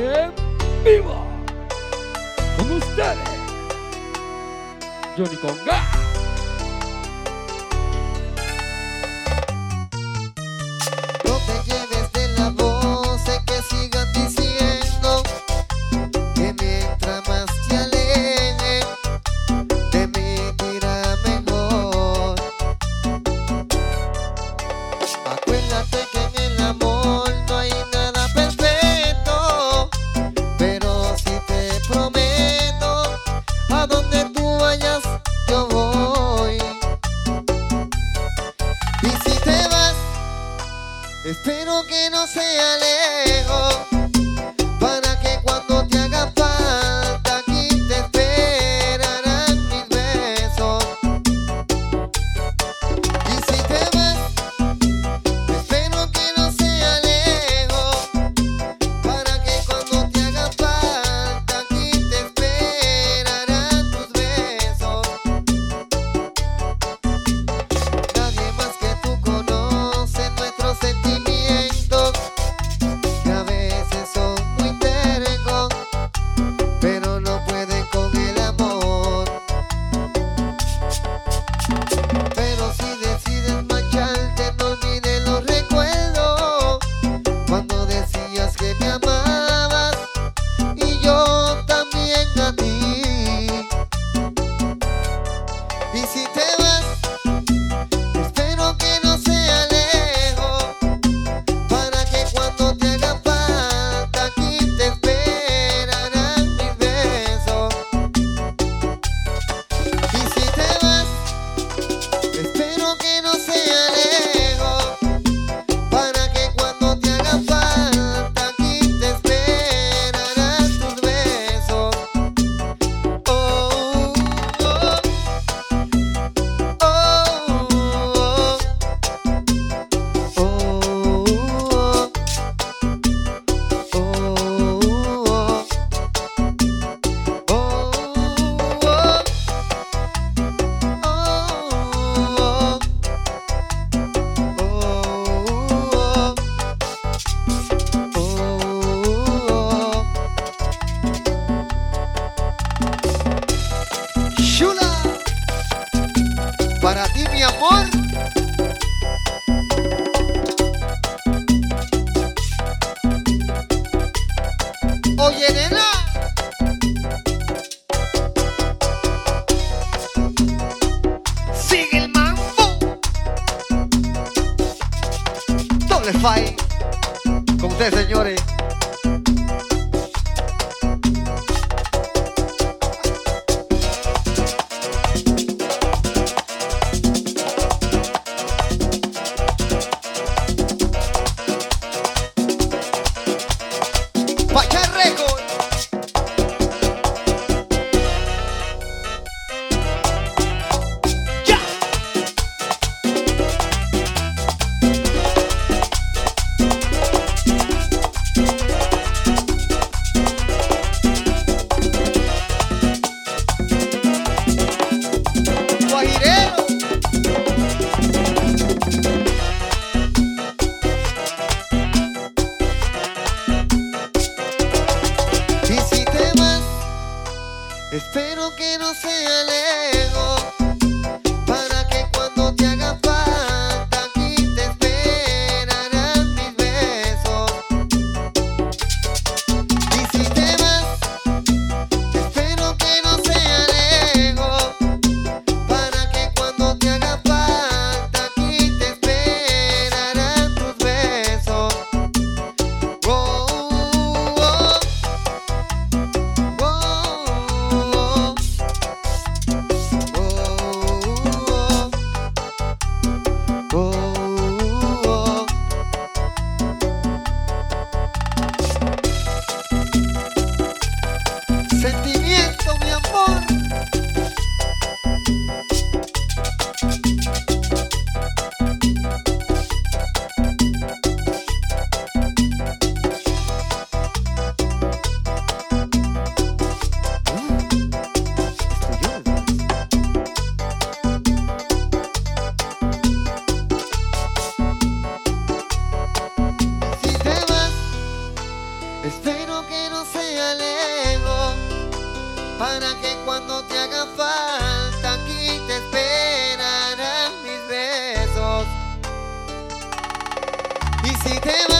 en vivo. Con ustedes, Johnny Conga. Espero que no sea lejos. Para ti, mi amor. Oye, nena. Sigue el mambo. Doble fight. Con ustedes, señores. Espero que no sea lejos. Si te